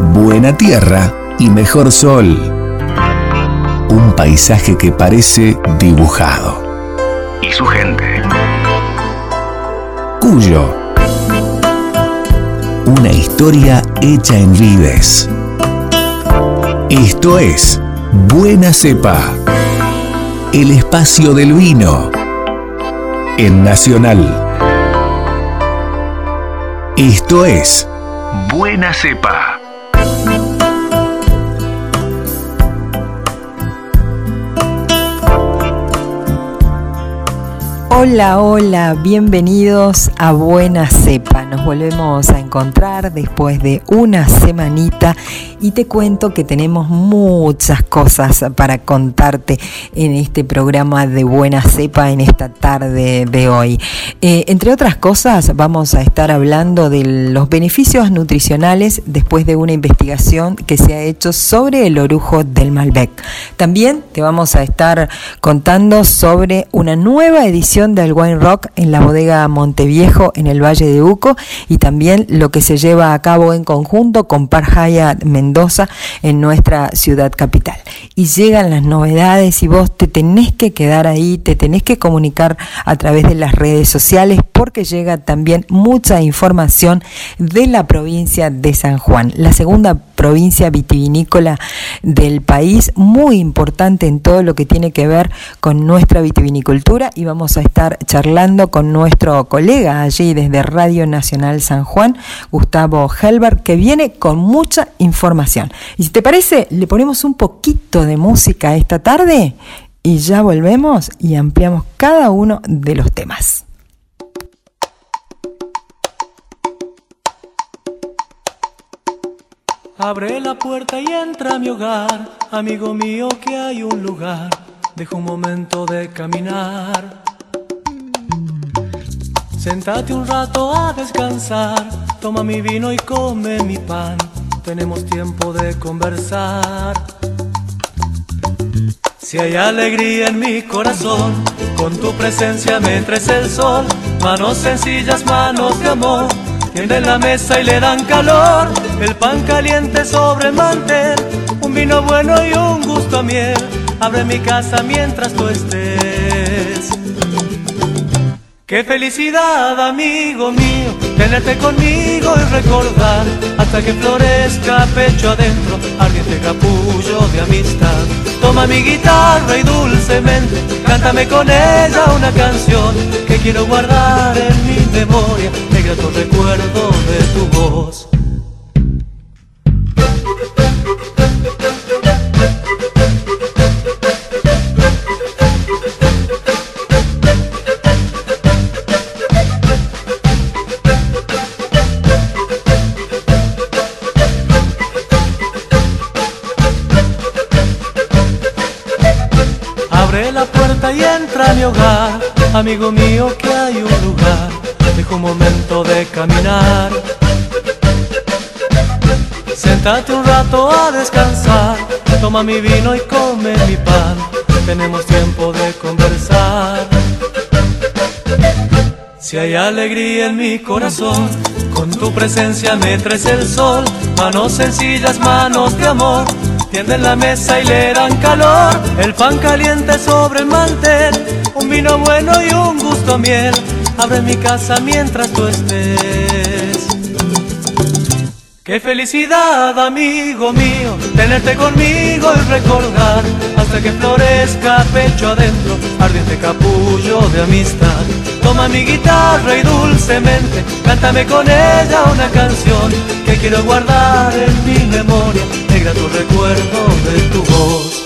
buena tierra y mejor sol. Un paisaje que parece dibujado. Y su gente. Cuyo. Una historia hecha en vides. Esto es Buena Cepa. El espacio del vino. En Nacional. Esto es Buena Cepa. Hola, hola, bienvenidos a Buena Cepa. Nos volvemos a encontrar después de una semanita y te cuento que tenemos muchas cosas para contarte en este programa de Buena Cepa en esta tarde de hoy. Eh, entre otras cosas, vamos a estar hablando de los beneficios nutricionales después de una investigación que se ha hecho sobre el orujo del Malbec. También te vamos a estar contando sobre una nueva edición del Wine Rock en la bodega Monteviejo en el Valle de Uco y también lo que se lleva a cabo en conjunto con Parjaya Mendoza en nuestra ciudad capital. Y llegan las novedades y vos te tenés que quedar ahí, te tenés que comunicar a través de las redes sociales porque llega también mucha información de la provincia de San Juan, la segunda provincia vitivinícola del país, muy importante en todo lo que tiene que ver con nuestra vitivinicultura y vamos a charlando con nuestro colega allí desde Radio Nacional San Juan, Gustavo Helber, que viene con mucha información. Y si te parece, le ponemos un poquito de música esta tarde y ya volvemos y ampliamos cada uno de los temas. Abre la puerta y entra a mi hogar, amigo mío que hay un lugar, deja un momento de caminar. Sentate un rato a descansar, toma mi vino y come mi pan, tenemos tiempo de conversar. Si hay alegría en mi corazón, con tu presencia me entres el sol, manos sencillas, manos de amor Tienden la mesa y le dan calor, el pan caliente sobre el mantel, un vino bueno y un gusto a miel. Abre mi casa mientras tú estés. Qué felicidad, amigo mío, tenerte conmigo y recordar hasta que florezca pecho adentro, ardiente capullo de amistad. Toma mi guitarra y dulcemente, cántame con ella una canción que quiero guardar en mi memoria, negra tu recuerdo de tu voz. Hogar, amigo mío, que hay un lugar, dejo un momento de caminar. Sentate un rato a descansar, toma mi vino y come mi pan, tenemos tiempo de conversar. Si hay alegría en mi corazón, con tu presencia me traes el sol, manos sencillas, manos de amor tienden la mesa y le dan calor, el pan caliente sobre el mantel, un vino bueno y un gusto a miel, abre mi casa mientras tú estés. Qué felicidad, amigo mío, tenerte conmigo y recordar hasta que florezca pecho adentro, ardiente capullo de amistad. Toma mi guitarra y dulcemente, cántame con ella una canción que quiero guardar en mi memoria, negra tu recuerdo de tu voz.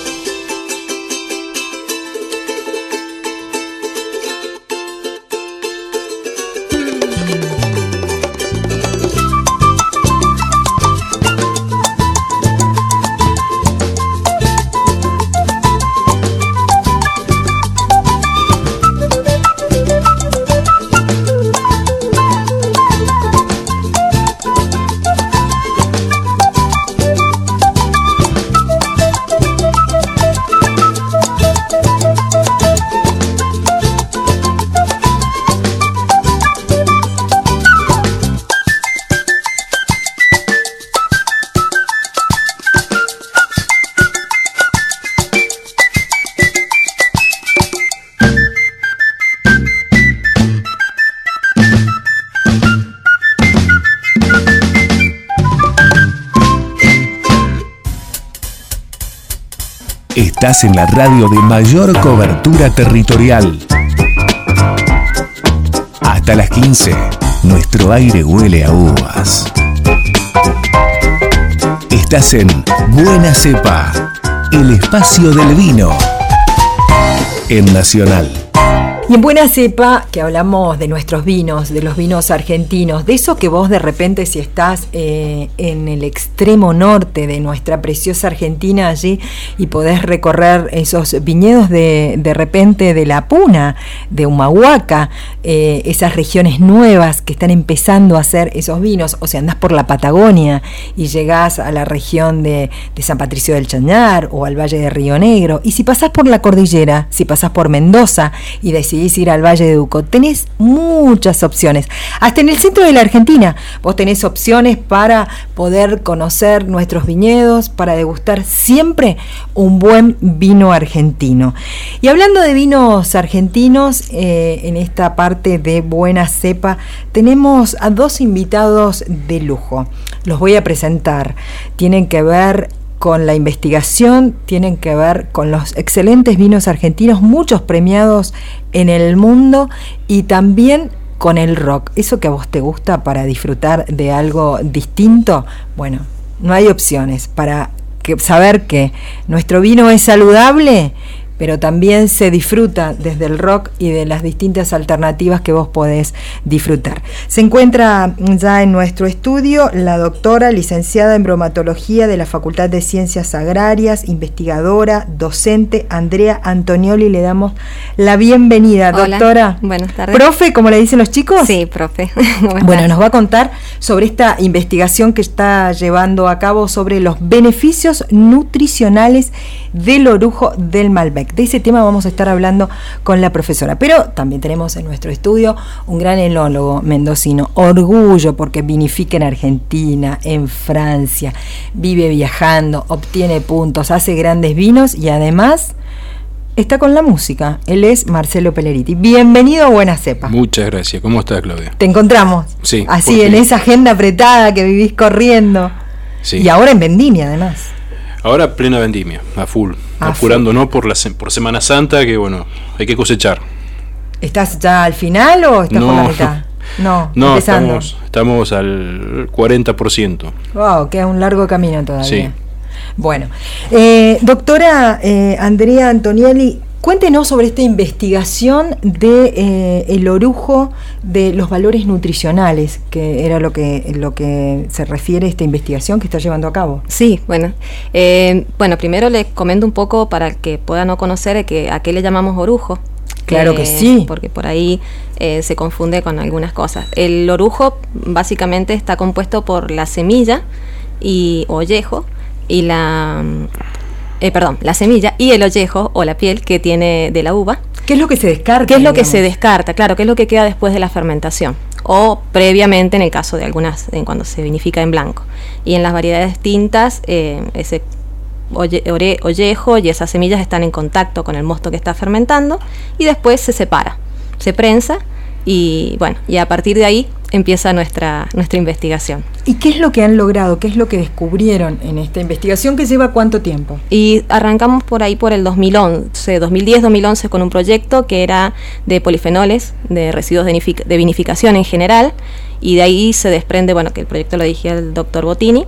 Estás en la radio de mayor cobertura territorial. Hasta las 15, nuestro aire huele a uvas. Estás en Buena Cepa, el espacio del vino. En Nacional y en Buena Cepa, que hablamos de nuestros vinos, de los vinos argentinos, de eso que vos de repente si estás eh, en el extremo norte de nuestra preciosa Argentina allí y podés recorrer esos viñedos de, de repente de La Puna, de Humahuaca, eh, esas regiones nuevas que están empezando a hacer esos vinos, o si andás por la Patagonia y llegás a la región de, de San Patricio del Chañar o al Valle de Río Negro, y si pasás por la cordillera, si pasás por Mendoza y decís ir al Valle de Uco. Tenés muchas opciones. Hasta en el centro de la Argentina vos tenés opciones para poder conocer nuestros viñedos, para degustar siempre un buen vino argentino. Y hablando de vinos argentinos, eh, en esta parte de Buena Cepa, tenemos a dos invitados de lujo. Los voy a presentar. Tienen que ver con la investigación, tienen que ver con los excelentes vinos argentinos, muchos premiados en el mundo y también con el rock. Eso que a vos te gusta para disfrutar de algo distinto, bueno, no hay opciones para saber que nuestro vino es saludable pero también se disfruta desde el rock y de las distintas alternativas que vos podés disfrutar. Se encuentra ya en nuestro estudio la doctora licenciada en bromatología de la Facultad de Ciencias Agrarias, investigadora, docente Andrea Antonioli. Le damos la bienvenida, doctora. Buenas tardes. Profe, como le dicen los chicos. Sí, profe. bueno, nos va a contar sobre esta investigación que está llevando a cabo sobre los beneficios nutricionales del orujo del Malbec. De ese tema vamos a estar hablando con la profesora. Pero también tenemos en nuestro estudio un gran enólogo mendocino. Orgullo porque vinifica en Argentina, en Francia, vive viajando, obtiene puntos, hace grandes vinos y además está con la música. Él es Marcelo Peleriti. Bienvenido a Buena Cepa. Muchas gracias. ¿Cómo estás, Claudia? Te encontramos. Sí. Así, en esa agenda apretada que vivís corriendo. Sí. Y ahora en vendimia, además. Ahora plena vendimia, a full. apurándonos por, la, por Semana Santa, que bueno, hay que cosechar. ¿Estás ya al final o estás por la mitad? No, no estamos, estamos al 40%. Wow, queda un largo camino todavía. Sí. Bueno, eh, doctora eh, Andrea Antonielli, Cuéntenos sobre esta investigación de eh, el orujo de los valores nutricionales, que era lo que lo que se refiere a esta investigación que está llevando a cabo. Sí, bueno, eh, bueno, primero les comento un poco para que puedan no conocer que a qué le llamamos orujo. Claro que sí. Porque por ahí eh, se confunde con algunas cosas. El orujo básicamente está compuesto por la semilla y ollejo y la eh, perdón, la semilla y el ollejo o la piel que tiene de la uva. ¿Qué es lo que se descarta? ¿Qué es lo que se descarta? Claro, ¿qué es lo que queda después de la fermentación? O previamente en el caso de algunas, en cuando se vinifica en blanco. Y en las variedades tintas, eh, ese ollejo y esas semillas están en contacto con el mosto que está fermentando y después se separa, se prensa y bueno, y a partir de ahí empieza nuestra, nuestra investigación. ¿Y qué es lo que han logrado? ¿Qué es lo que descubrieron en esta investigación que lleva cuánto tiempo? Y arrancamos por ahí por el 2011, 2010-2011 con un proyecto que era de polifenoles, de residuos de vinificación en general, y de ahí se desprende, bueno, que el proyecto lo dije el doctor Botini,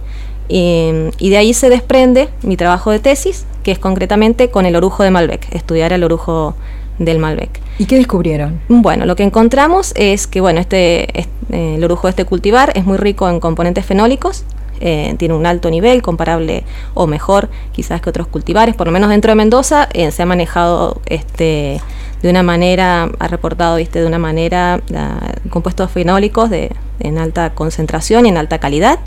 y, y de ahí se desprende mi trabajo de tesis, que es concretamente con el orujo de Malbec, estudiar el orujo del Malbec. ¿Y qué descubrieron? Bueno, lo que encontramos es que bueno, este, eh, el orujo de este cultivar es muy rico en componentes fenólicos, eh, tiene un alto nivel, comparable o mejor quizás que otros cultivares, por lo menos dentro de Mendoza eh, se ha manejado este, de una manera, ha reportado ¿viste? de una manera compuestos fenólicos de, en alta concentración y en alta calidad.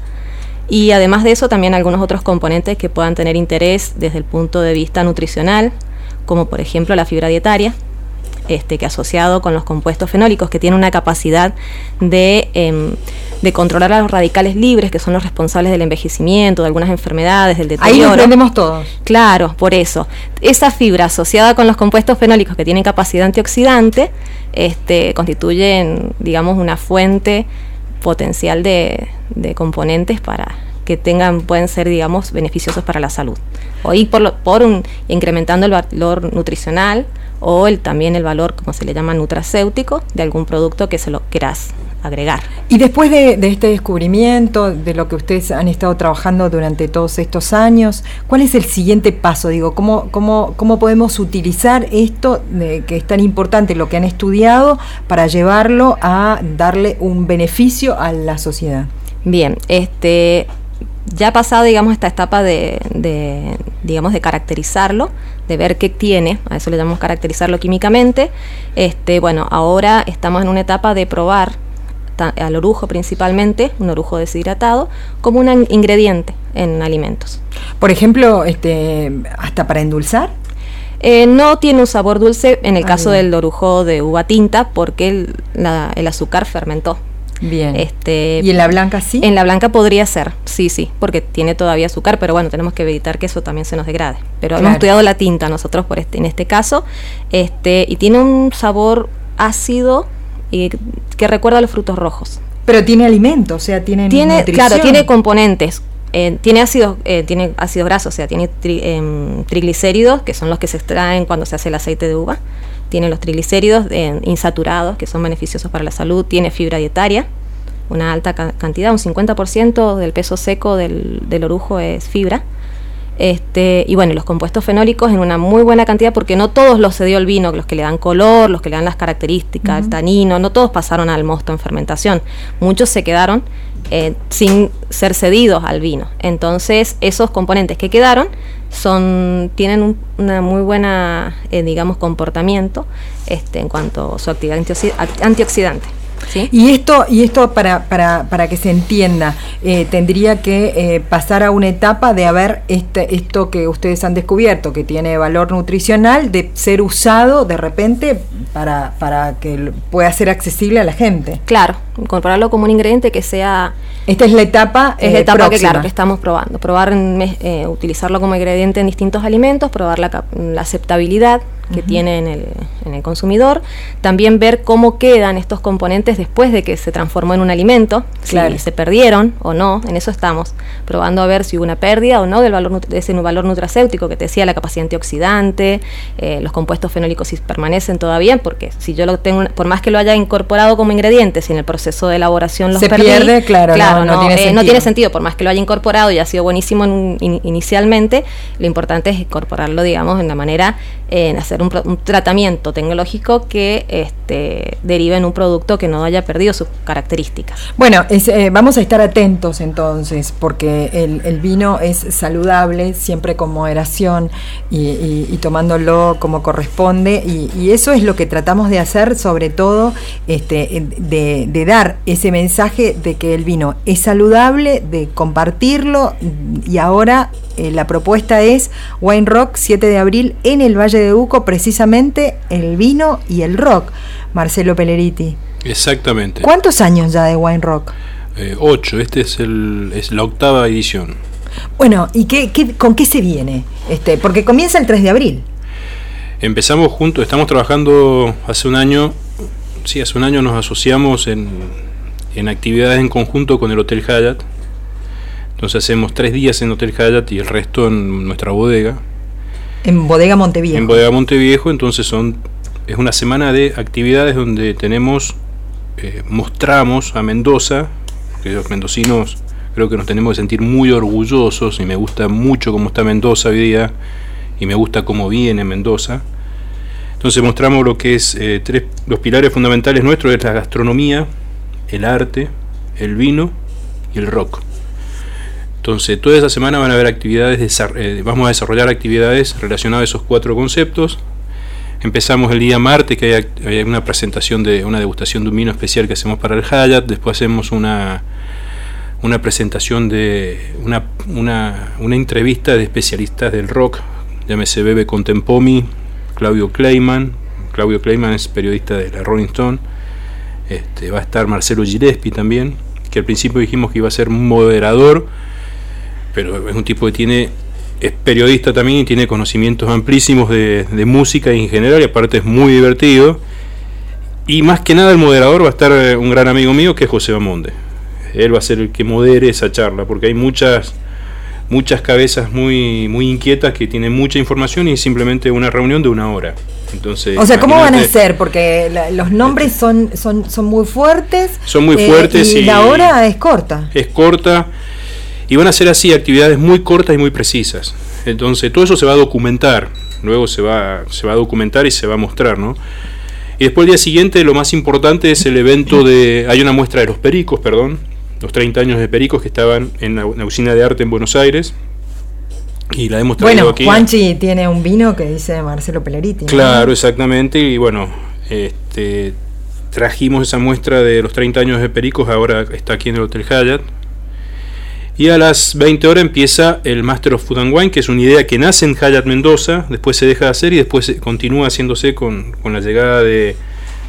Y además de eso, también algunos otros componentes que puedan tener interés desde el punto de vista nutricional, como por ejemplo la fibra dietaria, este, que asociado con los compuestos fenólicos, que tiene una capacidad de, em, de, controlar a los radicales libres, que son los responsables del envejecimiento, de algunas enfermedades, del deterioro. Ahí lo aprendemos todos. Claro, por eso. Esa fibra asociada con los compuestos fenólicos que tienen capacidad antioxidante, este, constituyen, digamos, una fuente potencial de, de componentes para que tengan, pueden ser, digamos, beneficiosos para la salud. O ir por, por un, incrementando el valor nutricional o el, también el valor, como se le llama, nutracéutico de algún producto que se lo quieras agregar. Y después de, este descubrimiento, de lo que ustedes han estado trabajando durante todos estos años, ¿cuál es el siguiente paso? Digo, ¿cómo, cómo, cómo podemos utilizar esto de, que es tan importante, lo que han estudiado, para llevarlo a darle un beneficio a la sociedad? Bien, este ya pasado, digamos, esta etapa de, de, digamos, de caracterizarlo, de ver qué tiene, a eso le llamamos caracterizarlo químicamente. Este, bueno, ahora estamos en una etapa de probar al orujo principalmente, un orujo deshidratado, como un ingrediente en alimentos. Por ejemplo, este, hasta para endulzar. Eh, no tiene un sabor dulce en el ah, caso del orujo de uva tinta porque el, azúcar fermentó. Bien. Este, ¿Y en la blanca sí? En la blanca podría ser, sí, sí, porque tiene todavía azúcar, pero bueno, tenemos que evitar que eso también se nos degrade. Pero hemos estudiado la tinta nosotros por este, en este caso, este, y tiene un sabor ácido y que recuerda a los frutos rojos. Pero tiene alimento, o sea, tiene tiene claro, tiene componentes. Eh, tiene ácidos eh, tiene ácidos grasos, o sea, tiene em, triglicéridos, que son los que se extraen cuando se hace el aceite de uva. Tiene los triglicéridos eh, insaturados, que son beneficiosos para la salud. Tiene fibra dietaria, una alta cantidad, un 50% del peso seco del, del orujo es fibra. Este, y bueno, los compuestos fenólicos en una muy buena cantidad, porque no todos los cedió el vino, los que le dan color, los que le dan las características, el tanino, no todos pasaron al mosto en fermentación. Muchos se quedaron eh, sin ser cedidos al vino. Entonces, esos componentes que quedaron son tienen un una muy buena, eh, digamos, comportamiento este, en cuanto a su actividad antioxidante. Y esto, y esto para, para, para que se entienda, eh, tendría que eh, pasar a una etapa de haber este, esto que ustedes han descubierto, que tiene valor nutricional, de ser usado de repente para, para que pueda ser accesible a la gente. Claro, incorporarlo como un ingrediente que sea... Esta es la etapa Es la eh, etapa que, claro, que estamos probando. Probar, utilizarlo como ingrediente en distintos alimentos, probar la, la aceptabilidad que tiene en el, en el consumidor. También ver cómo quedan estos componentes después de que se transformó en un alimento, si se perdieron o no, en eso estamos, probando a ver si hubo una pérdida o no del valor, de ese valor nutracéutico que te decía, la capacidad antioxidante, eh, los compuestos fenólicos si permanecen todavía, porque si yo lo tengo, por más que lo haya incorporado como ingrediente, si en el proceso de elaboración los se pierde, claro, claro no, eh, no, tiene sentido, por más que lo haya incorporado y ha sido buenísimo inicialmente, lo importante es incorporarlo, digamos, en la manera, en hacer un, tratamiento tecnológico que este, derive en un producto que no haya perdido sus características. Bueno, eh, vamos a estar atentos entonces, porque el, vino es saludable, siempre con moderación y, tomándolo como corresponde, y, eso es lo que tratamos de hacer, sobre todo este, de, dar ese mensaje de que el vino es saludable, de compartirlo, y ahora eh, la propuesta es Wine Rock 7 de abril en el Valle de Uco, precisamente el vino y el rock. Marcelo Pelleriti. Exactamente. ¿Cuántos años ya de Wine Rock? Eh, ocho, este es, el, es la octava edición. Bueno, ¿y qué, con qué se viene? Este, porque comienza el 3 de abril. Empezamos juntos, estamos trabajando hace un año, sí, hace un año nos asociamos en, en actividades en conjunto con el Hotel Hyatt. Entonces hacemos tres días en Hotel Hyatt y el resto en nuestra bodega. En Bodega Monteviejo. En Bodega Monteviejo, entonces son es una semana de actividades donde tenemos eh, mostramos a Mendoza, que los mendocinos creo que nos tenemos que sentir muy orgullosos y me gusta mucho cómo está Mendoza hoy día y me gusta cómo viene Mendoza. Entonces mostramos lo que es eh, tres, los pilares fundamentales nuestros es la gastronomía, el arte, el vino y el rock. Entonces toda esa semana van a haber actividades, eh, vamos a desarrollar actividades relacionadas a esos cuatro conceptos Empezamos el día martes, que hay, una presentación de una degustación de un vino especial que hacemos para el Hayat. Después hacemos una, una presentación de una, una, entrevista de especialistas del rock, llámese Bebe Contempomi, Claudio Kleiman. Claudio Kleiman es periodista de la Rolling Stone. Este, va a estar Marcelo Gillespie también, que al principio dijimos que iba a ser moderador, pero es un tipo que tiene es periodista también y tiene conocimientos amplísimos de, música y en general, y aparte es muy divertido. Y más que nada el moderador va a estar eh, un gran amigo mío que es José Bamonde. él va a ser el que modere esa charla, porque hay muchas muchas cabezas muy muy inquietas que tienen mucha información y simplemente una reunión de una hora. Entonces, o sea, ¿cómo van a ser? Porque los nombres son, son, son muy fuertes. Son muy fuertes y, la hora es corta. Es corta y van a ser así actividades muy cortas y muy precisas. Entonces, todo eso se va a documentar. Luego se va, se va a documentar y se va a mostrar, ¿no? Y después el día siguiente lo más importante es el evento de... Hay una muestra de los pericos, perdón, los 30 años de pericos que estaban en la, usina de arte en Buenos Aires. Y la hemos traído bueno, Juanchi tiene un vino que dice Marcelo Peleriti. Claro, exactamente. Y bueno, este, trajimos esa muestra de los 30 años de pericos, ahora está aquí en el Hotel Hyatt. Y a las 20 horas empieza el Master of Food and Wine, que es una idea que nace en Hayat Mendoza, después se deja de hacer y después continúa haciéndose con, la llegada de,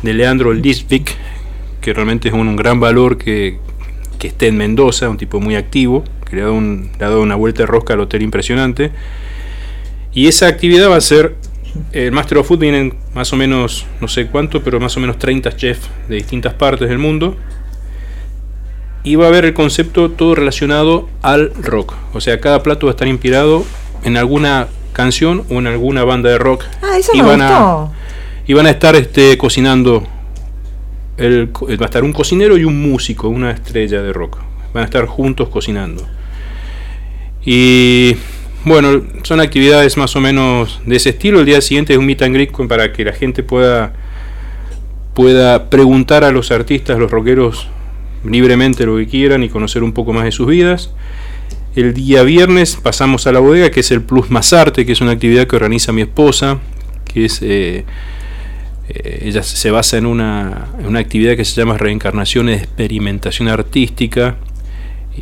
Leandro Lisvik, que realmente es un, gran valor que, esté en Mendoza, un tipo muy activo, que le ha, dado un, le ha dado una vuelta de rosca al hotel impresionante. Y esa actividad va a ser, el Master of Food vienen más o menos, no sé cuánto, pero más o menos 30 chefs de distintas partes del mundo y va a haber el concepto todo relacionado al rock. O sea, cada plato va a estar inspirado en alguna canción o en alguna banda de rock. Ah, eso y me van A, y van a estar este, cocinando. El, va a estar un cocinero y un músico, una estrella de rock. Van a estar juntos cocinando. Y bueno, son actividades más o menos de ese estilo. El día siguiente es un meet and greet para que la gente pueda, pueda preguntar a los artistas, los rockeros, libremente lo que quieran y conocer un poco más de sus vidas. El día viernes pasamos a la bodega, que es el Plus Más Arte, que es una actividad que organiza mi esposa, que es eh, eh, ella se basa en una, una, actividad que se llama Reencarnación de Experimentación Artística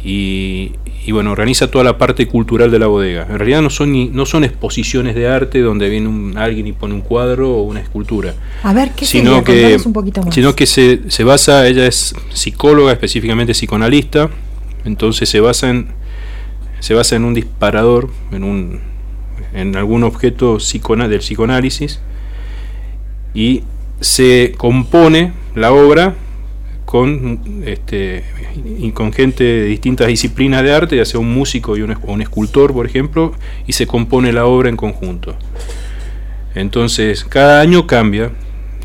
y, y bueno, organiza toda la parte cultural de la bodega. En realidad no son ni, no son exposiciones de arte donde viene un, alguien y pone un cuadro o una escultura. A ver, ¿qué sino que un poquito más. Sino que se, se basa, ella es psicóloga, específicamente psicoanalista, entonces se basa en se basa en un disparador, en un en algún objeto del psicoanálisis y se compone la obra con, este, y con gente de distintas disciplinas de arte, ya sea un músico y un, un, escultor, por ejemplo, y se compone la obra en conjunto. Entonces, cada año cambia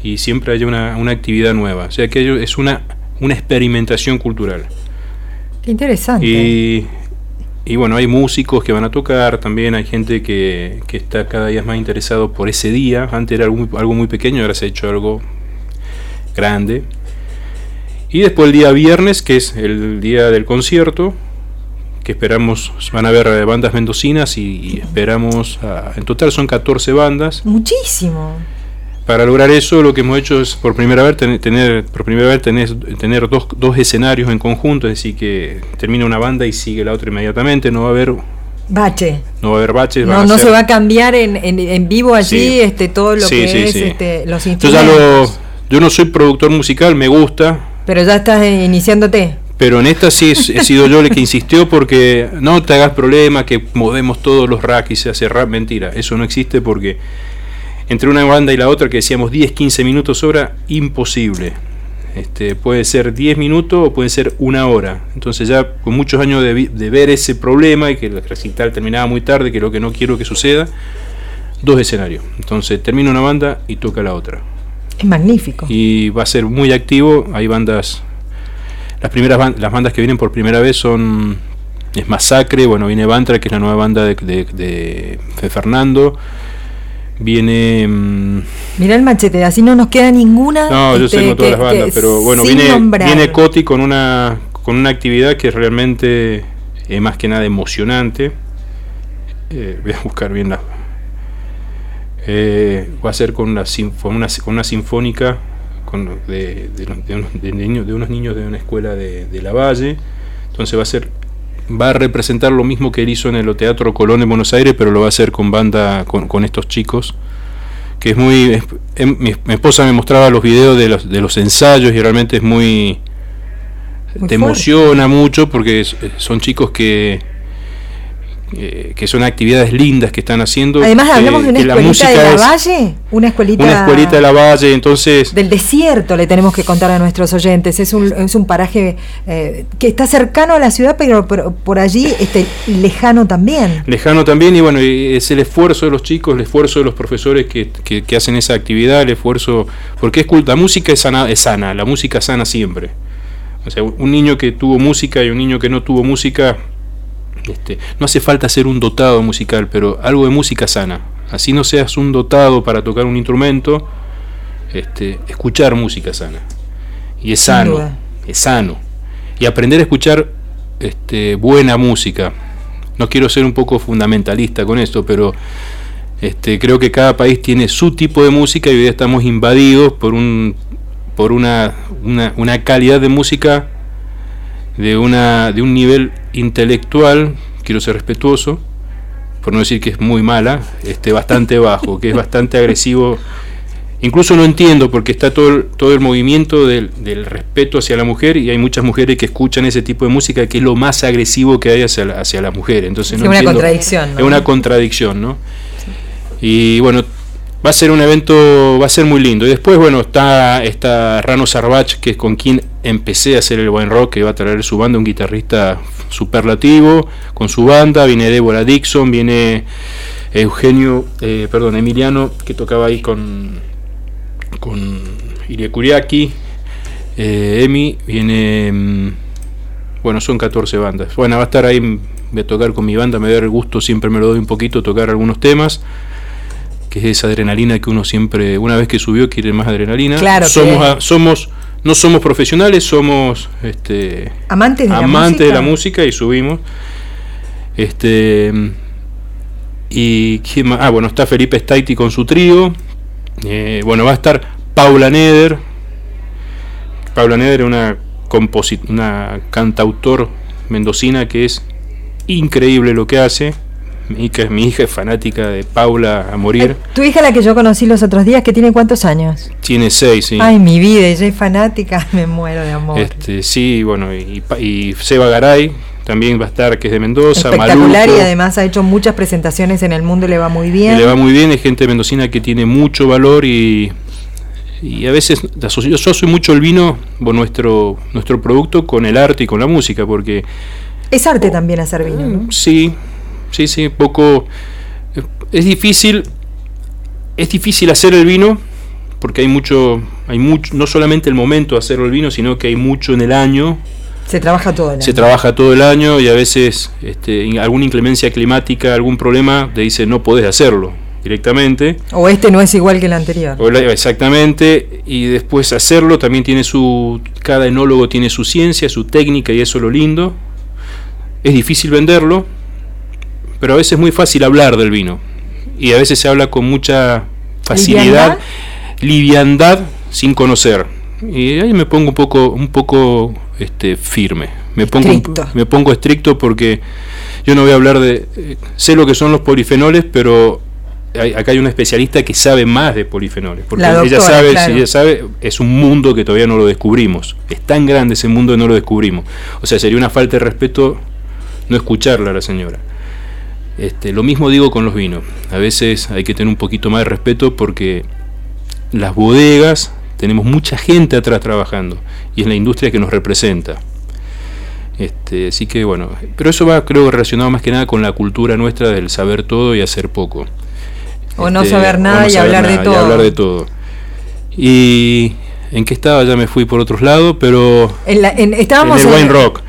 y siempre hay una, una actividad nueva. O sea que es una, una experimentación cultural. Qué interesante. Y, y, bueno, hay músicos que van a tocar, también hay gente que, que está cada día más interesado por ese día. Antes era algo, algo muy pequeño, ahora se ha hecho algo grande. Y después el día viernes, que es el día del concierto, que esperamos, van a haber eh, bandas mendocinas y, esperamos, en total son 14 bandas. Muchísimo. Para lograr eso, lo que hemos hecho es por primera vez tener, por primera vez tener, tener dos, dos, escenarios en conjunto, es decir, que termina una banda y sigue la otra inmediatamente, no va a haber bache. No va a haber baches. No, no se va a cambiar en, en, vivo allí este, todo lo que es este, los instrumentos. yo no soy productor musical, me gusta, pero ya estás iniciándote. Pero en esta sí he sido yo el que insistió porque no te hagas problema que movemos todos los racks y se hace rap. Mentira, eso no existe porque entre una banda y la otra que decíamos 10, 15 minutos hora, imposible. Este, puede ser 10 minutos o puede ser una hora. Entonces ya con muchos años de, de ver ese problema y que el recital terminaba muy tarde, que lo que no quiero que suceda, dos escenarios. Entonces termina una banda y toca la otra. Es magnífico. Y va a ser muy activo. Hay bandas. Las primeras las bandas que vienen por primera vez son. Es Masacre, bueno, viene Bantra, que es la nueva banda de, de, Fernando. Viene. Mm, Mira el machete, así no nos queda ninguna. No, yo sé este, todas las bandas, pero bueno, viene, viene Coti con una, con una actividad que es realmente es más que nada emocionante. Eh, voy a buscar bien la, eh, va a ser con una, una, con una sinfónica con, de, de, unos, de, niños, de unos niños de una escuela de, La Valle. Entonces va a ser va a representar lo mismo que él hizo en el Teatro Colón de Buenos Aires, pero lo va a hacer con banda, con, con estos chicos. Que es muy. Em, mi, esposa me mostraba los videos de los, de los ensayos y realmente es muy. te emociona mucho porque son chicos que eh, que son actividades lindas que están haciendo. Además, hablamos de una escuelita de la Valle, una escuelita, una escuelita de la Valle, entonces... Del desierto le tenemos que contar a nuestros oyentes, es un, es un paraje eh, que está cercano a la ciudad, pero, por allí este, lejano también. Lejano también, y bueno, es el esfuerzo de los chicos, el esfuerzo de los profesores que, que, hacen esa actividad, el esfuerzo, porque es la música es sana, es sana, la música sana siempre. O sea, un niño que tuvo música y un niño que no tuvo música este, no hace falta ser un dotado musical, pero algo de música sana. Así no seas un dotado para tocar un instrumento, este, escuchar música sana. Y es sano, es sano. Y aprender a escuchar este, buena música. No quiero ser un poco fundamentalista con esto, pero este, creo que cada país tiene su tipo de música y hoy estamos invadidos por un por una, una, una calidad de música de, una, de un nivel intelectual, quiero ser respetuoso, por no decir que es muy mala, este, bastante bajo, que es bastante agresivo. Incluso no entiendo porque está todo el, todo el movimiento del, del, respeto hacia la mujer y hay muchas mujeres que escuchan ese tipo de música que es lo más agresivo que hay hacia la, hacia la mujer. Entonces, no es una contradicción. Es una contradicción, ¿no? Y bueno, va a ser un evento, va a ser muy lindo. Y después, bueno, está, está Rano Sarbach, que es con quien empecé a hacer el buen rock, que va a traer su banda, un guitarrista superlativo, con su banda, viene Débora Dixon, viene Eugenio, eh, perdón, Emiliano, que tocaba ahí con, con Iria Kuriaki, eh, Emi, viene, mm, bueno, son 14 bandas. Bueno, va a estar ahí, voy a tocar con mi banda, me da el gusto, siempre me lo doy un poquito, tocar algunos temas que es esa adrenalina que uno siempre, una vez que subió, quiere más adrenalina. Claro. Somos, somos, no somos profesionales, somos este, amantes, de, amantes la de la música y subimos. Este y ah bueno está Felipe Staiti con su trío. Eh, bueno va a estar Paula Neder. Paula Neder es una una cantautor mendocina que es increíble lo que hace mi hija, mi hija es fanática de Paula a morir. Eh, tu hija, la que yo conocí los otros días, que tiene cuántos años? Tiene seis, sí. Ay, mi vida, ella es fanática, me muero de amor. Este, sí, bueno, y, y Seba Garay también va a estar, que es de Mendoza. Espectacular y además ha hecho muchas presentaciones en el mundo, le va muy bien. le va muy bien, es gente mendocina que tiene mucho valor y, y a veces yo soy mucho el vino, nuestro, nuestro producto, con el arte y con la música, porque... Es arte también hacer vino, ¿no? Sí, sí, sí, poco... Es difícil, es difícil hacer el vino porque hay mucho, hay mucho, no solamente el momento de hacer el vino, sino que hay mucho en el año. Se trabaja todo el año. Se trabaja todo el año y a veces este, alguna inclemencia climática, algún problema, te dice no podés hacerlo directamente. O este no es igual que el anterior. exactamente, y después hacerlo también tiene su, cada enólogo tiene su ciencia, su técnica y eso es lo lindo. Es difícil venderlo, pero a veces es muy fácil hablar del vino y a veces se habla con mucha facilidad, liviandad, sin conocer. Y ahí me pongo un poco, un poco este, firme. Me pongo, estricto. me pongo estricto porque yo no voy a hablar de... Eh, sé lo que son los polifenoles, pero acá hay una especialista que sabe más de polifenoles. Porque ella sabe, si ella sabe, es un mundo que todavía no lo descubrimos. Es tan grande ese mundo que no lo descubrimos. O sea, sería una falta de respeto no escucharla a la señora. Este, lo mismo digo con los vinos. A veces hay que tener un poquito más de respeto porque las bodegas tenemos mucha gente atrás trabajando y es la industria que nos representa. Este, así que bueno, pero eso va creo relacionado más que nada con la cultura nuestra del saber todo y hacer poco. O no este, saber nada, y, hablar de todo. y hablar de todo. Y en qué estaba ya me fui por otros lados, pero en, estábamos en el wine rock.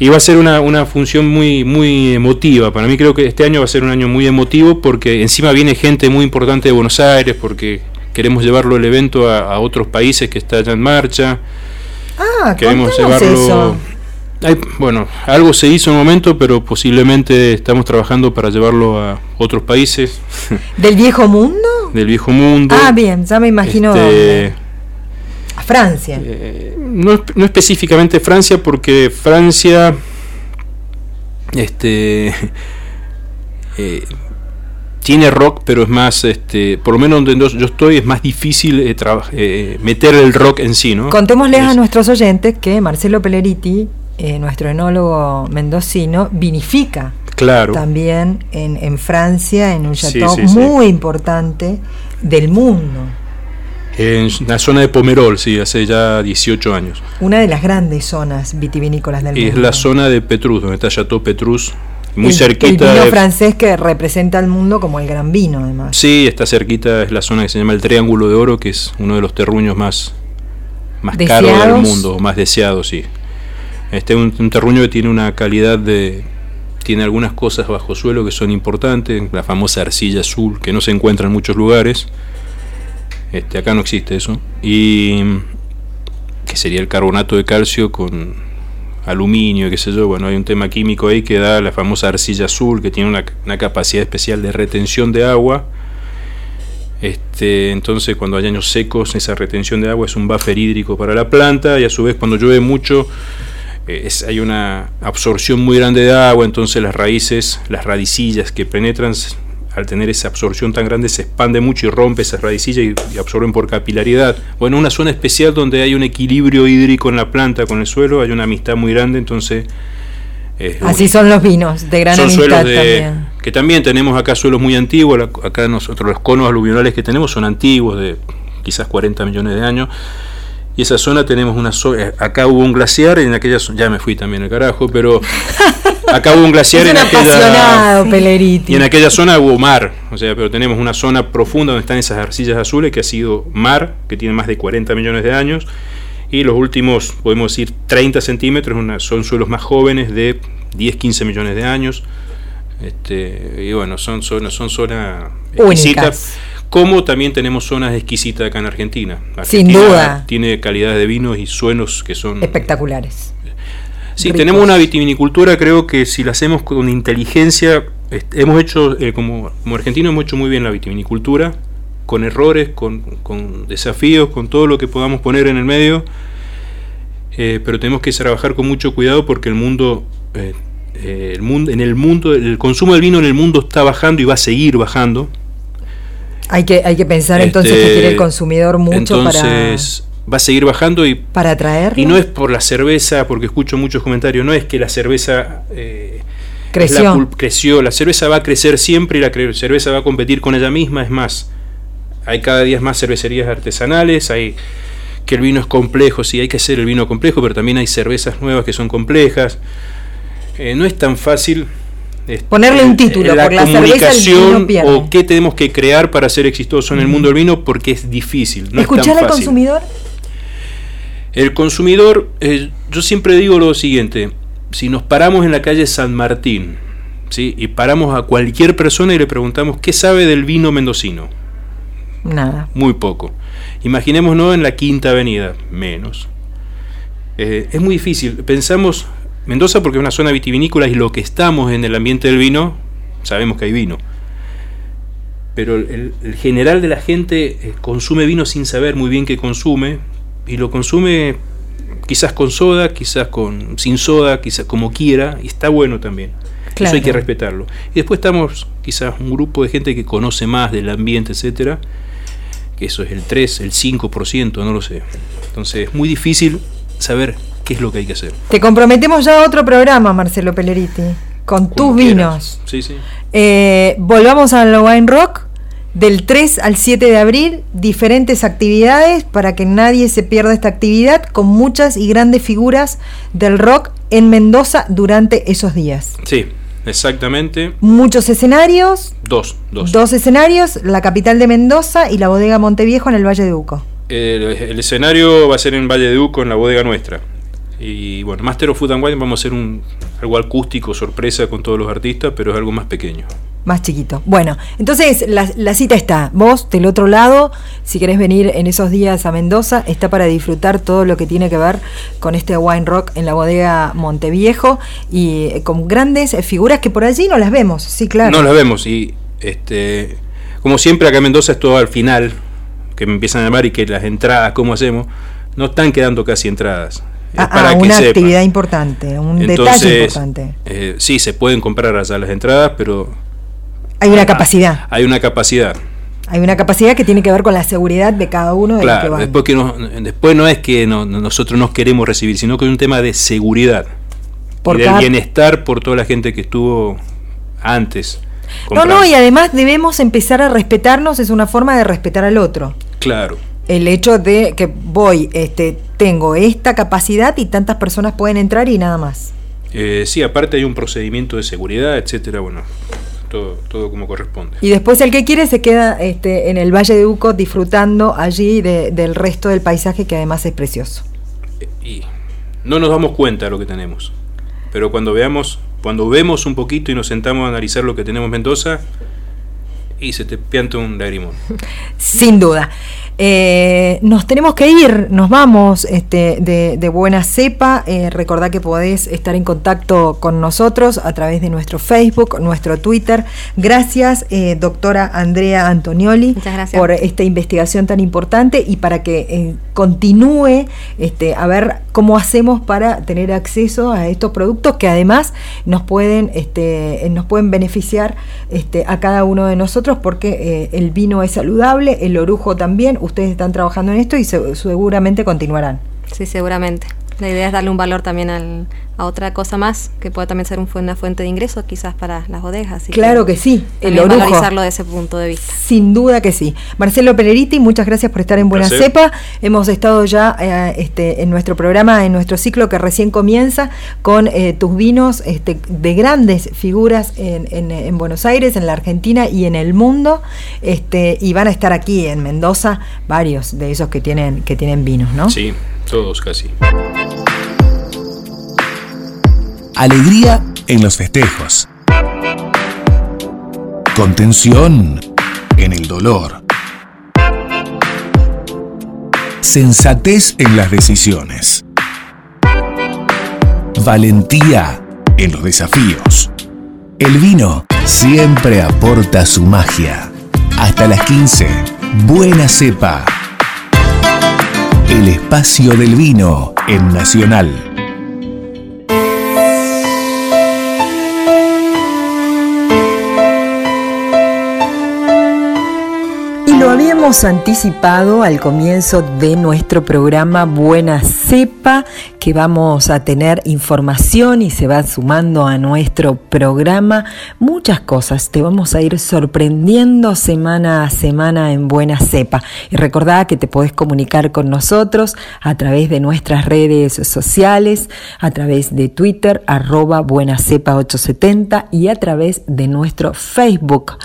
Y va a ser una, una, función muy, muy emotiva. Para mí creo que este año va a ser un año muy emotivo porque encima viene gente muy importante de Buenos Aires, porque queremos llevarlo el evento a, otros países que está ya en marcha. Ah, queremos llevarlo. Eso. bueno, algo se hizo en un momento, pero posiblemente estamos trabajando para llevarlo a otros países. ¿Del viejo mundo? Del viejo mundo. Ah, bien, ya me imagino. Este, Francia. Eh, no, no, específicamente Francia, porque Francia este, eh, tiene rock, pero es más, este, por lo menos donde yo estoy, es más difícil eh, meter el rock en sí. ¿no? Contémosles a nuestros oyentes que Marcelo Peleriti, nuestro enólogo mendocino, vinifica claro. también en, Francia, en un chateau muy importante del mundo. En la zona de Pomerol, sí, hace ya 18 años. Una de las grandes zonas vitivinícolas del mundo. Es la zona de Petrus, donde está Chateau Petrus, muy el, cerquita. El vino francés que representa al mundo como el gran vino, además. Sí, está cerquita, es la zona que se llama el Triángulo de Oro, que es uno de los terruños más, más caros del mundo, más deseados, sí. Este es un, terruño que tiene una calidad de. Tiene algunas cosas bajo suelo que son importantes, la famosa arcilla azul, que no se encuentra en muchos lugares este, acá no existe eso. Y que sería el carbonato de calcio con aluminio, qué sé yo. Bueno, hay un tema químico ahí que da la famosa arcilla azul, que tiene una, capacidad especial de retención de agua. Este, entonces, cuando hay años secos, esa retención de agua es un buffer hídrico para la planta y a su vez cuando llueve mucho eh, hay una absorción muy grande de agua, entonces las raíces, las radicillas que penetran al tener esa absorción tan grande se expande mucho y rompe esa radicilla y, absorben por capilaridad. Bueno, una zona especial donde hay un equilibrio hídrico en la planta con el suelo, hay una amistad muy grande, entonces... Así son los vinos, de gran amistad también. Que también tenemos acá suelos muy antiguos, acá nosotros los conos aluvionales que tenemos son antiguos, de quizás 40 millones de años, y esa zona tenemos una zona, eh, acá hubo un glaciar y en aquella zona, ya me fui también al carajo, pero acá hubo un glaciar en aquella y en aquella zona hubo mar, o sea, pero tenemos una zona profunda donde están esas arcillas azules que ha sido mar, que tiene más de 40 millones de años y los últimos, podemos decir, 30 centímetros son suelos más jóvenes de 10, 15 millones de años. Este, y bueno, son zonas, son zonas exquisitas. Como también tenemos zonas exquisitas acá en Argentina. Sin duda. Tiene calidades de vinos y suenos que son espectaculares. Sí, tenemos una vitivinicultura, creo que si la hacemos con inteligencia, hemos hecho, eh, como, como argentinos hemos hecho muy bien la vitivinicultura, con errores, con, desafíos, con todo lo que podamos poner en el medio, eh, pero tenemos que trabajar con mucho cuidado porque el mundo, eh, el mundo, en el mundo, el consumo del vino en el mundo está bajando y va a seguir bajando. Hay que, hay que pensar entonces que quiere el este, consumidor mucho entonces, va a seguir bajando y para atraer y no es por la cerveza porque escucho muchos comentarios no es que la cerveza eh, creció la, creció. la cerveza va a crecer siempre y la cerveza va a competir con ella misma es más hay cada día más cervecerías artesanales hay que el vino es complejo sí hay que hacer el vino complejo pero también hay cervezas nuevas que son complejas. Eh, no es tan fácil este, Ponerle un título la por la comunicación o qué tenemos que crear para ser exitoso en el mundo del vino porque es difícil. No ¿Escuchar al consumidor? El consumidor, eh, yo siempre digo lo siguiente, si nos paramos en la calle San Martín ¿sí? y paramos a cualquier persona y le preguntamos qué sabe del vino mendocino. Nada. Muy poco. Imaginémonos en la Quinta Avenida, menos. Eh, es muy difícil. Pensamos, Mendoza porque es una zona vitivinícola y lo que estamos en el ambiente del vino, sabemos que hay vino. Pero el, general de la gente eh, consume vino sin saber muy bien qué consume y lo consume quizás con soda, quizás con sin soda, quizás como quiera y está bueno también. Eso hay que respetarlo. Y después estamos quizás un grupo de gente que conoce más del ambiente, etcétera, que eso es el 3, el 5%, no lo sé. Entonces es muy difícil saber qué es lo que hay que hacer. Te comprometemos ya a otro programa, Marcelo Pelleriti, con tus vinos. Sí, sí. Eh, volvamos al Wine Rock. Del 3 al 7 de abril, diferentes actividades para que nadie se pierda esta actividad, con muchas y grandes figuras del rock en Mendoza durante esos días. Sí, exactamente. Muchos escenarios. Dos, dos. Dos escenarios, la capital de Mendoza y la bodega Monteviejo en el Valle de Uco. el escenario va a ser en Valle de Uco, en la bodega nuestra. Y bueno, Master of Food and Wine vamos a hacer un, algo acústico, sorpresa con todos los artistas, pero es algo más pequeño. Más chiquito. Bueno, entonces la, cita está. Vos del otro lado, si querés venir en esos días a Mendoza, está para disfrutar todo lo que tiene que ver con este wine rock en la bodega Monteviejo y eh, con grandes figuras que por allí no las vemos, sí, claro. No las vemos y este como siempre acá en Mendoza es todo al final, que me empiezan a llamar y que las entradas, ¿cómo hacemos? No están quedando casi entradas. Ah, para una actividad importante, un detalle importante. Eh, sí, se pueden comprar allá las entradas, pero... Hay una capacidad. Hay una capacidad. Hay una capacidad que tiene que ver con la seguridad de cada uno de claro, que Después, que no, después no es que nosotros nos queremos recibir, sino que es un tema de seguridad. Por y del bienestar por toda la gente que estuvo antes. No, no, y además debemos empezar a respetarnos, es una forma de respetar al otro. Claro. El hecho de que voy, este, tengo esta capacidad y tantas personas pueden entrar y nada más. Eh, sí, aparte hay un procedimiento de seguridad, etcétera, bueno, todo, todo como corresponde. Y después el que quiere se queda este, en el Valle de Uco disfrutando allí del resto del paisaje que además es precioso. Eh, y no nos damos cuenta de lo que tenemos, pero cuando veamos, cuando vemos un poquito y nos sentamos a analizar lo que tenemos en Mendoza, y se te pianta un lagrimón. Sin duda. Eh, nos tenemos que ir, nos vamos este, de, buena cepa. Eh, recordá que podés estar en contacto con nosotros a través de nuestro Facebook, nuestro Twitter. Gracias, eh, doctora Andrea Antonioli, por esta investigación tan importante y para que eh, continúe este, a ver cómo hacemos para tener acceso a estos productos que además nos pueden, este, nos pueden beneficiar este, a cada uno de nosotros porque el vino es saludable, el orujo también ustedes están trabajando en esto y seguramente continuarán. Sí, seguramente. La idea es darle un valor también al, a otra cosa más que pueda también ser una fuente de ingresos quizás para las bodegas. claro que, sí, el orujo. valorizarlo desde ese punto de vista. Sin duda que sí. Marcelo Peleriti, muchas gracias por estar en Buena Cepa. Hemos estado ya eh, este, en nuestro programa, en nuestro ciclo que recién comienza, con eh, tus vinos este, de grandes figuras en, en, Buenos Aires, en la Argentina y en el mundo. Este, y van a estar aquí en Mendoza varios de esos que tienen, que tienen vinos, ¿no? Sí. Todos casi. Alegría en los festejos. Contención en el dolor. Sensatez en las decisiones. Valentía en los desafíos. El vino siempre aporta su magia. Hasta las 15. Buena cepa el espacio del vino en Nacional. Habíamos anticipado al comienzo de nuestro programa Buena Cepa, que vamos a tener información y se va sumando a nuestro programa muchas cosas. Te vamos a ir sorprendiendo semana a semana en Buena Cepa. Y recordá que te podés comunicar con nosotros a través de nuestras redes sociales, a través de Twitter, arroba Cepa 870 y a través de nuestro Facebook.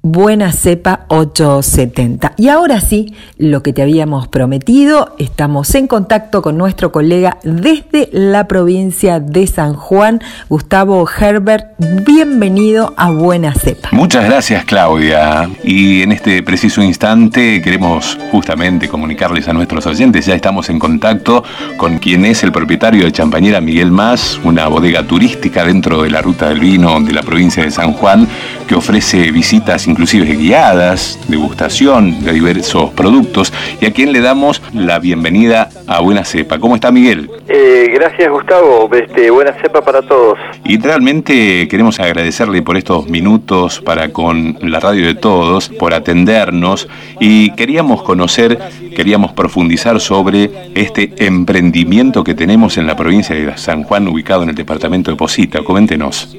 Buena Cepa 870. Y ahora sí, lo que te habíamos prometido, estamos en contacto con nuestro colega desde la provincia de San Juan, Gustavo Herbert. Bienvenido a Buena Cepa. Muchas gracias, Claudia. Y en este preciso instante queremos justamente comunicarles a nuestros oyentes, ya estamos en contacto con quien es el propietario de Champañera Miguel Más, una bodega turística dentro de la ruta del vino de la provincia de San Juan, que ofrece visitas inclusive guiadas, degustación de diversos productos y a quien le damos la bienvenida a Buena Cepa. ¿Cómo está Miguel? Eh, gracias Gustavo, este, buena cepa para todos. Y realmente queremos agradecerle por estos minutos para con la radio de todos, por atendernos y queríamos conocer, queríamos profundizar sobre este emprendimiento que tenemos en la provincia de San Juan, ubicado en el departamento de Posita. Coméntenos.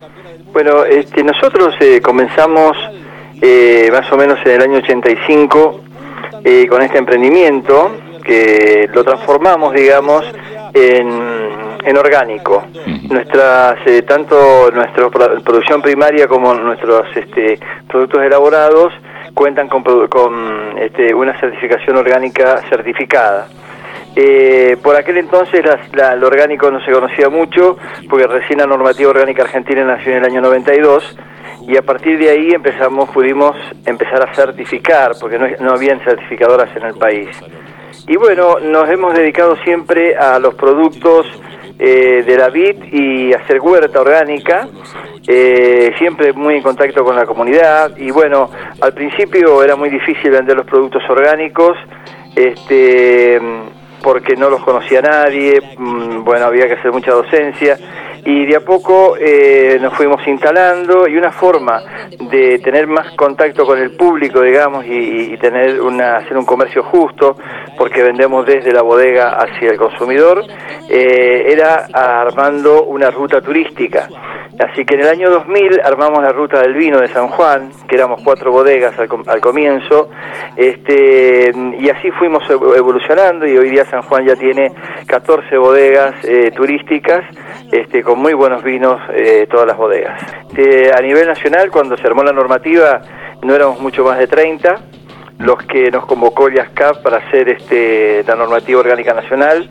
Bueno, este, nosotros eh, comenzamos eh, más o menos en el año 85 eh, con este emprendimiento que lo transformamos, digamos, en, orgánico. Nuestras, eh, tanto nuestra producción primaria como nuestros este, productos elaborados cuentan con, con este, una certificación orgánica certificada. Por aquel entonces la, el orgánico no se conocía mucho, porque recién la normativa orgánica argentina nació en el año 92, y a partir de ahí empezamos, pudimos empezar a certificar, porque no, no habían certificadoras en el país. Y bueno, nos hemos dedicado siempre a los productos eh, de la vid y hacer huerta orgánica, eh, siempre muy en contacto con la comunidad y bueno, al principio era muy difícil vender los productos orgánicos, este porque no los conocía nadie, mm, bueno, había que hacer mucha docencia y de a poco eh, nos fuimos instalando y una forma de tener más contacto con el público, digamos, y, tener una, hacer un comercio justo, porque vendemos desde la bodega hacia el consumidor, eh, era armando una ruta turística. Así que en el año 2000 armamos la ruta del vino de San Juan, que éramos cuatro bodegas al, comienzo, este, y así fuimos evolucionando y hoy día San Juan ya tiene 14 bodegas eh, turísticas este, con muy buenos vinos eh, todas las bodegas. Este, a nivel nacional, cuando se armó la normativa, no éramos mucho más de 30 los que nos convocó el IASCAP para hacer este, la normativa orgánica nacional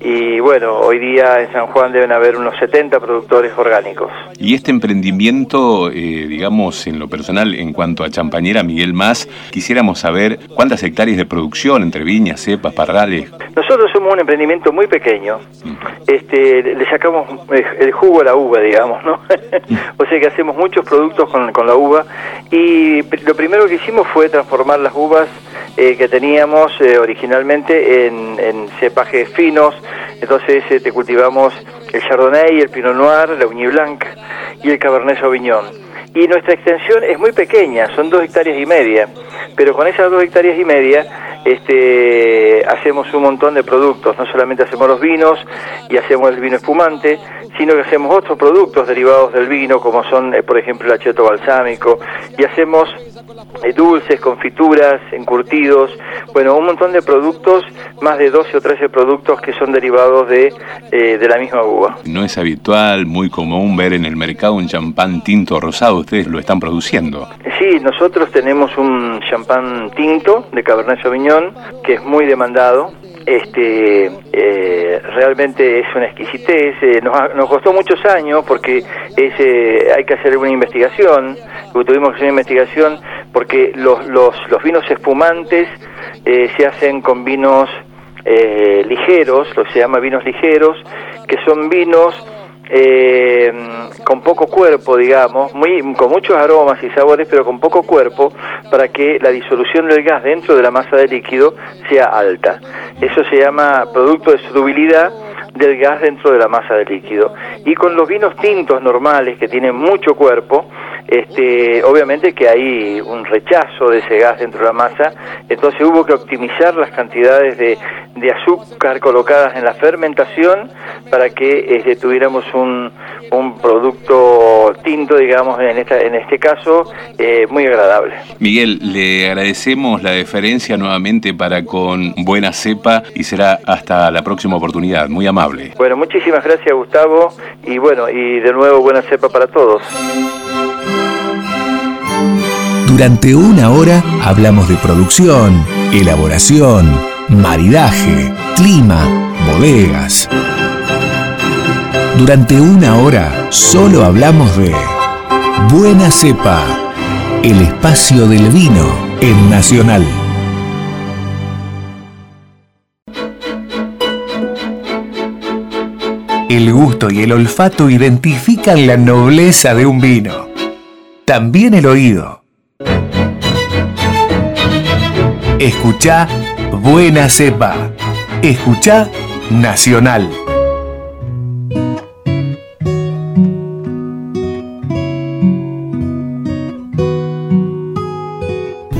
y bueno, hoy día en San Juan deben haber unos 70 productores orgánicos. Y este emprendimiento, eh, digamos, en lo personal, en cuanto a Champañera Miguel Más, quisiéramos saber cuántas hectáreas de producción entre viñas, cepas, parrales. Nosotros somos un emprendimiento muy pequeño, mm. este, le sacamos el jugo a la uva, digamos, ¿no? o sea que hacemos muchos productos con, con la uva y lo primero que hicimos fue transformar las uvas eh, que teníamos eh, originalmente en, cepajes finos, entonces te este, cultivamos el Chardonnay, el Pinot Noir, la Uñi Blanc y el Cabernet Sauvignon. Y nuestra extensión es muy pequeña, son dos hectáreas y media, pero con esas dos hectáreas y media este, hacemos un montón de productos, no solamente hacemos los vinos y hacemos el vino espumante, sino que hacemos otros productos derivados del vino, como son, eh, por ejemplo, el acheto balsámico, y hacemos eh, dulces, confituras, encurtidos, bueno, un montón de productos, más de 12 o 13 productos que son derivados de, eh, de la misma uva. No es habitual, muy común ver en el mercado un champán tinto rosado, ustedes lo están produciendo. Sí, nosotros tenemos un champán tinto de Cabernet Sauvignon que es muy demandado, este eh, realmente es una exquisitez nos, nos, costó muchos años porque es, hay que hacer una investigación tuvimos que hacer una investigación porque los, los, los vinos espumantes eh, se hacen con vinos eh, ligeros, lo que se llama vinos ligeros, que son vinos eh, con poco cuerpo, digamos, muy, con muchos aromas y sabores, pero con poco cuerpo, para que la disolución del gas dentro de la masa de líquido sea alta. Eso se llama producto de solubilidad del gas dentro de la masa de líquido. Y con los vinos tintos normales, que tienen mucho cuerpo, este, obviamente que hay un rechazo de ese gas dentro de la masa, entonces hubo que optimizar las cantidades de, de azúcar colocadas en la fermentación para que este, tuviéramos un, un, producto tinto, digamos, en, esta, en este caso, eh, muy agradable. Miguel, le agradecemos la deferencia nuevamente para con buena cepa y será hasta la próxima oportunidad. Muy amable. Bueno, muchísimas gracias Gustavo y bueno, y de nuevo buena cepa para todos. Durante una hora hablamos de producción, elaboración, maridaje, clima, bodegas. Durante una hora solo hablamos de Buena Cepa, el espacio del vino en Nacional. El gusto y el olfato identifican la nobleza de un vino. También el oído. Escucha Buena Cepa. Escucha Nacional.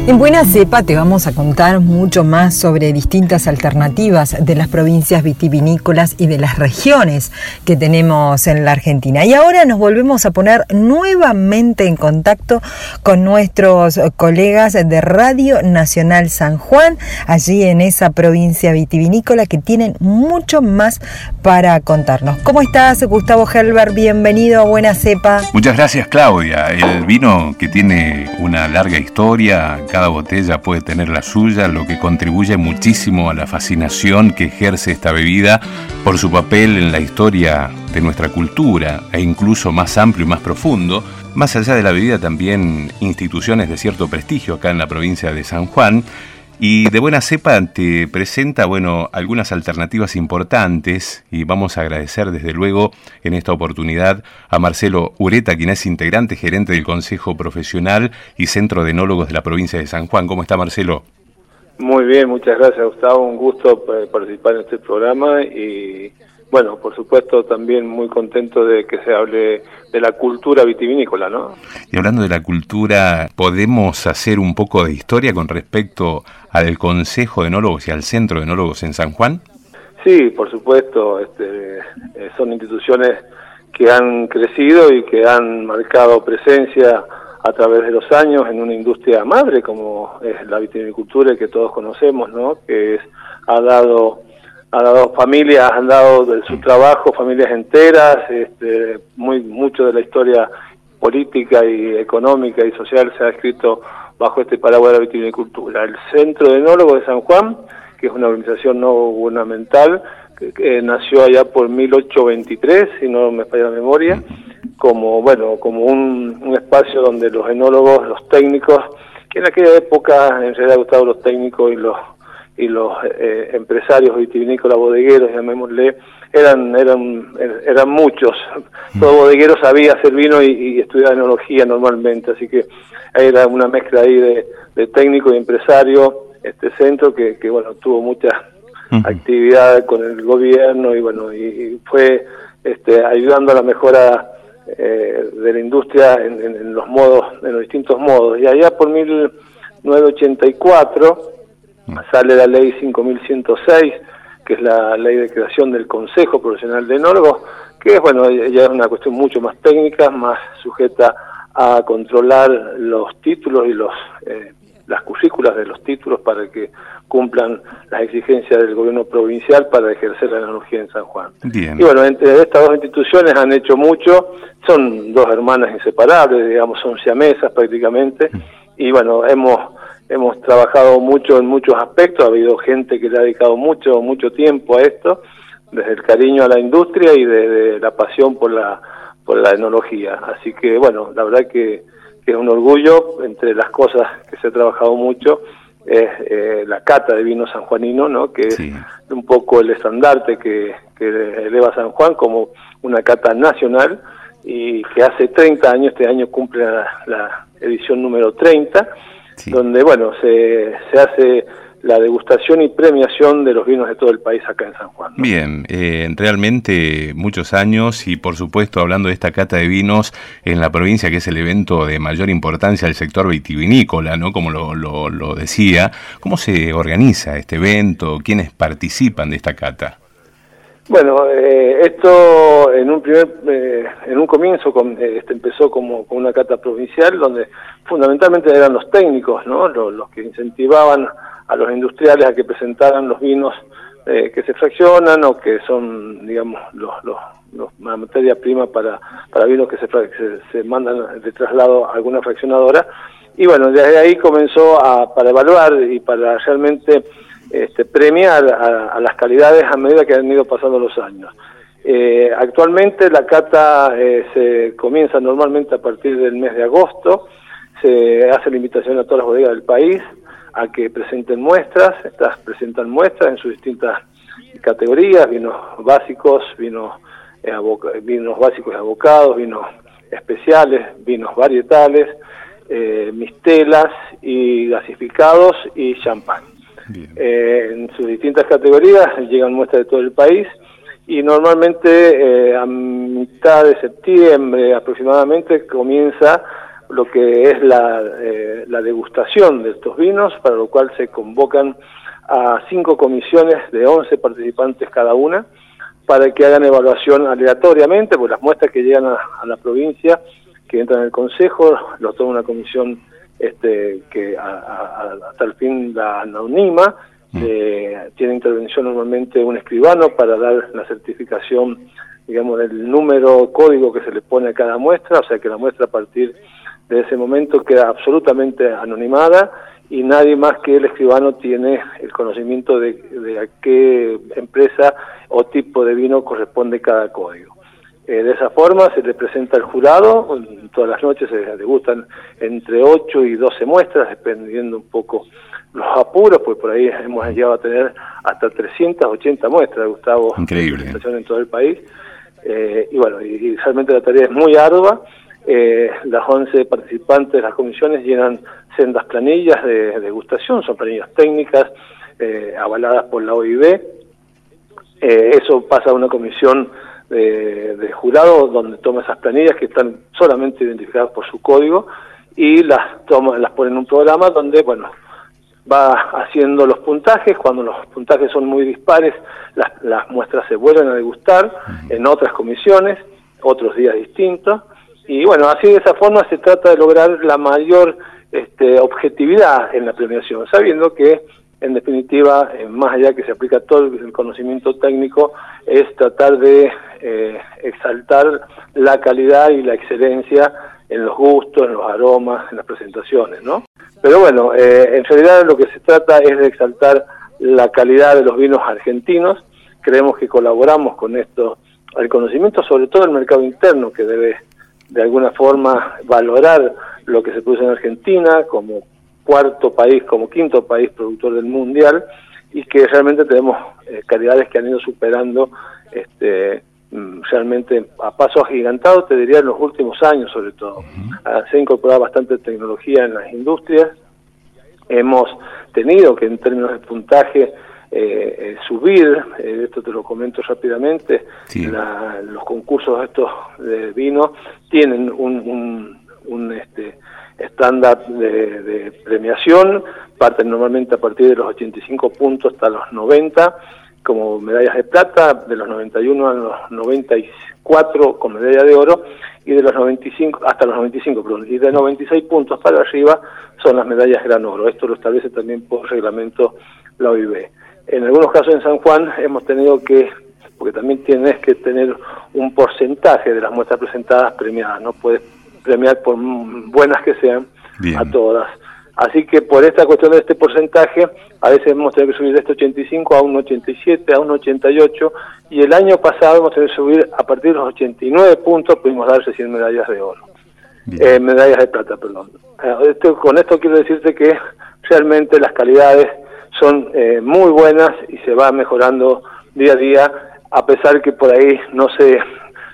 En Buena Cepa te vamos a contar mucho más sobre distintas alternativas de las provincias vitivinícolas y de las regiones que tenemos en la Argentina. Y ahora nos volvemos a poner nuevamente en contacto con nuestros colegas de Radio Nacional San Juan, allí en esa provincia vitivinícola que tienen mucho más para contarnos. ¿Cómo estás, Gustavo Helber? Bienvenido a Buena Cepa. Muchas gracias, Claudia. El vino que tiene una larga historia, cada botella puede tener la suya, lo que contribuye muchísimo a la fascinación que ejerce esta bebida por su papel en la historia de nuestra cultura e incluso más amplio y más profundo. Más allá de la bebida también instituciones de cierto prestigio acá en la provincia de San Juan y de buena cepa te presenta, bueno, algunas alternativas importantes y vamos a agradecer desde luego en esta oportunidad a Marcelo Ureta, quien es integrante gerente del Consejo Profesional y Centro de Enólogos de la provincia de San Juan. ¿Cómo está Marcelo? Muy bien, muchas gracias Gustavo, un gusto eh, participar en este programa y bueno, por supuesto, también muy contento de que se hable de la cultura vitivinícola, ¿no? Y hablando de la cultura, ¿podemos hacer un poco de historia con respecto al Consejo de Enólogos y al Centro de Enólogos en San Juan? Sí, por supuesto, este, eh, son instituciones que han crecido y que han marcado presencia a través de los años en una industria madre como es la vitivinicultura que todos conocemos, ¿no? Que es, ha dado ha dado familias, han dado de su trabajo familias enteras, este, muy mucho de la historia política y económica y social se ha escrito bajo este paraguas de la vitivinicultura. El Centro de Enólogos de San Juan, que es una organización no gubernamental, que, nació allá por 1823, si no me falla la memoria, como bueno, como un, un espacio donde los enólogos, los técnicos, que en aquella época en realidad gustaban los técnicos y los y los eh, empresarios vitivinícolas, bodegueros, llamémosle, eran eran eran muchos. Mm. Todo bodeguero sabía hacer vino y, y estudiar enología normalmente, así que era una mezcla ahí de, técnico y empresario, este centro que, que bueno, tuvo mucha actividad con el gobierno y bueno, y, fue este, ayudando a la mejora eh, de la industria en, en, los modos, en los distintos modos. Y allá por 1984 sale la ley 5106, que es la ley de creación del Consejo Profesional de Enólogos, que es, bueno, ya es una cuestión mucho más técnica, más sujeta a controlar los títulos y los eh, las currículas de los títulos para que cumplan las exigencias del gobierno provincial para ejercer la enología en San Juan. Y bueno, entre estas dos instituciones han hecho mucho, son dos hermanas inseparables, digamos, son siamesas prácticamente, mm. y bueno, hemos hemos trabajado mucho en muchos aspectos, ha habido gente que le ha dedicado mucho, mucho tiempo a esto, desde el cariño a la industria y desde la pasión por la, por la enología. Así que bueno, la verdad que, es un orgullo, entre las cosas que se ha trabajado mucho, es eh, la cata de vino sanjuanino, ¿no? que es un poco el estandarte que, que eleva San Juan como una cata nacional y que hace 30 años, este año cumple la, la edición número 30, donde bueno se, se hace la degustación y premiación de los vinos de todo el país acá en San Juan. Bien, eh, realmente muchos años y por supuesto hablando de esta cata de vinos en la provincia que es el evento de mayor importancia del sector vitivinícola, ¿no? Como lo, lo, lo decía, ¿cómo se organiza este evento? ¿Quiénes participan de esta cata? Bueno, eh, esto en un primer, eh, en un comienzo con, eh, este empezó como con una cata provincial donde fundamentalmente eran los técnicos, ¿no? Los, que incentivaban a los industriales a que presentaran los vinos que se fraccionan o que son, digamos, los, los, la materia prima para, para vinos que se, se, mandan de traslado a alguna fraccionadora. Y bueno, desde ahí comenzó a, para evaluar y para realmente este, premiar a, las calidades a medida que han ido pasando los años. Eh, actualmente la cata eh, se comienza normalmente a partir del mes de agosto, se hace la invitación a todas las bodegas del país a que presenten muestras, estas presentan muestras en sus distintas categorías, vinos básicos, vinos, eh, vinos básicos y abocados, vinos especiales, vinos varietales, mistelas y gasificados y champán. Eh, en sus distintas categorías, llegan muestras de todo el país y normalmente eh, a mitad de septiembre aproximadamente comienza lo que es la, eh, la degustación de estos vinos, para lo cual se convocan a cinco comisiones de 11 participantes cada una, para que hagan evaluación aleatoriamente, pues las muestras que llegan a, la provincia, que entran en el Consejo, los toma una comisión este, que hasta el fin la anonima, mm. eh, tiene intervención normalmente un escribano para dar la certificación, digamos, del número código que se le pone a cada muestra, o sea que la muestra a partir de ese momento queda absolutamente anonimada y nadie más que el escribano tiene el conocimiento de, de a qué empresa o tipo de vino corresponde cada código. Eh, de esa forma se le presenta al jurado, todas las noches se degustan entre 8 y 12 muestras, dependiendo un poco los apuros, pues por ahí hemos llegado a tener hasta 380 muestras, Gustavo, Increíble. en todo el país. Eh, y bueno, y, realmente la tarea es muy ardua. Eh, las 11 participantes de las comisiones llenan sendas planillas de degustación, son planillas técnicas avaladas por la OIB. eso pasa a una comisión de, jurado donde toma esas planillas que están solamente identificadas por su código y las toma, las pone en un programa donde, bueno, va haciendo los puntajes, cuando los puntajes son muy dispares, las, las muestras se vuelven a degustar en otras comisiones otros días distintos. Y bueno, así de esa forma se trata de lograr la mayor este, objetividad en la premiación, sabiendo que en definitiva, eh, más allá que se aplica todo el conocimiento técnico, es tratar de eh, exaltar la calidad y la excelencia en los gustos, en los aromas, en las presentaciones, ¿no? Pero bueno, eh, en realidad lo que se trata es de exaltar la calidad de los vinos argentinos. Creemos que colaboramos con esto, el conocimiento sobre todo el mercado interno que debe de alguna forma valorar lo que se produce en Argentina como cuarto país, como quinto país productor del mundial y que realmente tenemos eh, calidades que han ido superando este, mm, realmente a paso agigantado, te diría en los últimos años sobre todo. Ah, se ha incorporado bastante tecnología en las industrias, hemos tenido que en términos de puntaje eh, eh subir, eh, esto te lo comento rápidamente, los concursos estos de vino tienen un, un, este, estándar de, de, premiación, parten normalmente a partir de los 85 puntos hasta los 90 como medallas de plata, de los 91 a los 94 con medalla de oro y de los 95 hasta los 95, perdón, y de 96 puntos para arriba son las medallas gran oro. Esto lo establece también por reglamento la OIB. En algunos casos en San Juan hemos tenido que porque también tienes que tener un porcentaje de las muestras presentadas premiadas, no puedes premiar por buenas que sean a todas. Así que por esta cuestión de este porcentaje, a veces hemos tenido que subir de este 85 a un 87, a un 88, y el año pasado hemos tenido que subir a partir de los 89 puntos, pudimos darse 100 medallas de oro, eh, medallas de plata, perdón. Eh, con esto quiero decirte que realmente las calidades son eh, muy buenas y se va mejorando día a día, a pesar que por ahí no se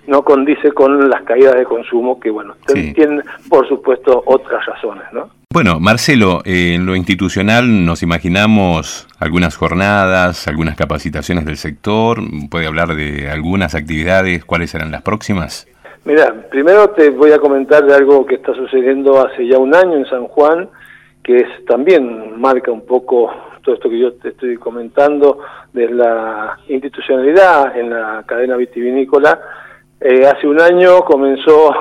no condice con las caídas de consumo que, bueno, tienen, por supuesto, otras razones, ¿no? Bueno, Marcelo, en lo institucional nos imaginamos algunas jornadas, algunas capacitaciones del sector. ¿Puede hablar de algunas actividades? ¿Cuáles serán las próximas? Mira, primero te voy a comentar de algo que está sucediendo hace ya un año en San Juan, que es, también marca un poco todo esto que yo te estoy comentando de la institucionalidad en la cadena vitivinícola. Eh, hace un año comenzó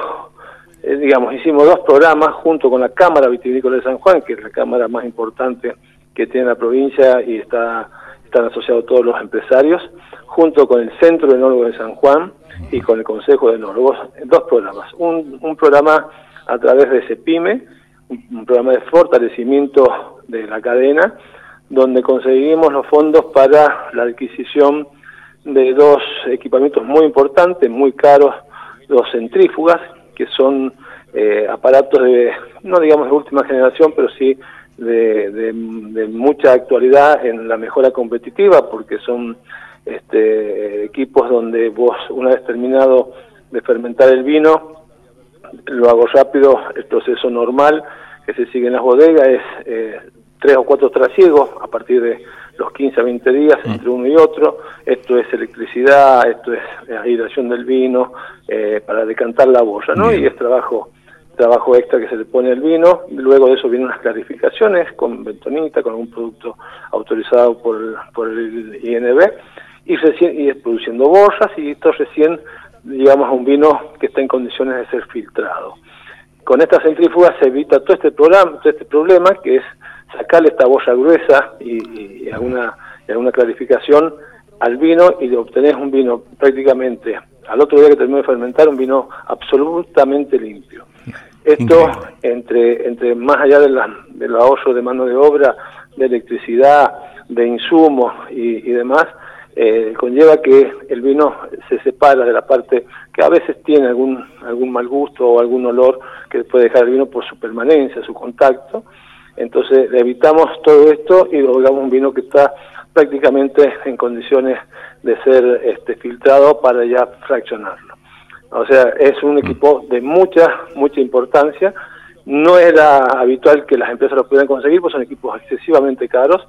eh, digamos, hicimos dos programas junto con la Cámara Vitivinícola de San Juan, que es la cámara más importante que tiene la provincia y está, están asociados todos los empresarios, junto con el Centro de Enólogos de San Juan y con el Consejo de Enólogos, dos programas. Un, un programa a través de CEPIME, un, un programa de fortalecimiento de la cadena, donde conseguimos los fondos para la adquisición de dos equipamientos muy importantes, muy caros, dos centrífugas, que son eh, aparatos de, no digamos de última generación, pero sí de, mucha actualidad en la mejora competitiva, porque son este, equipos donde vos, una vez terminado de fermentar el vino, lo hago rápido, el proceso normal que se sigue en las bodegas es eh, tres o cuatro trasiegos a partir de los 15 a 20 días mm. entre uno y otro. Esto es electricidad, esto es hidratación del vino eh, para decantar la borra, ¿no? Y es trabajo trabajo extra que se le pone al vino. Luego de eso vienen unas clarificaciones con bentonita, con un producto autorizado por, por el INB y, recién, y es produciendo borras y esto recién digamos a un vino que está en condiciones de ser filtrado. Con estas centrífugas se evita todo este programa, todo este problema que es sacarle esta boya gruesa y, alguna, alguna clarificación al vino y obtenés un vino prácticamente al otro día que terminó de fermentar un vino absolutamente limpio. Esto entre entre más allá de la, del ahorro de mano de obra, de electricidad, de insumos y, demás, eh, conlleva que el vino se separa de la parte que a veces tiene algún algún mal gusto o algún olor que puede dejar el vino por su permanencia, su contacto, entonces evitamos todo esto y logramos un vino que está prácticamente en condiciones de ser este, filtrado para ya fraccionarlo. O sea, es un equipo de mucha, mucha importancia. No era habitual que las empresas lo pudieran conseguir, pues son equipos excesivamente caros.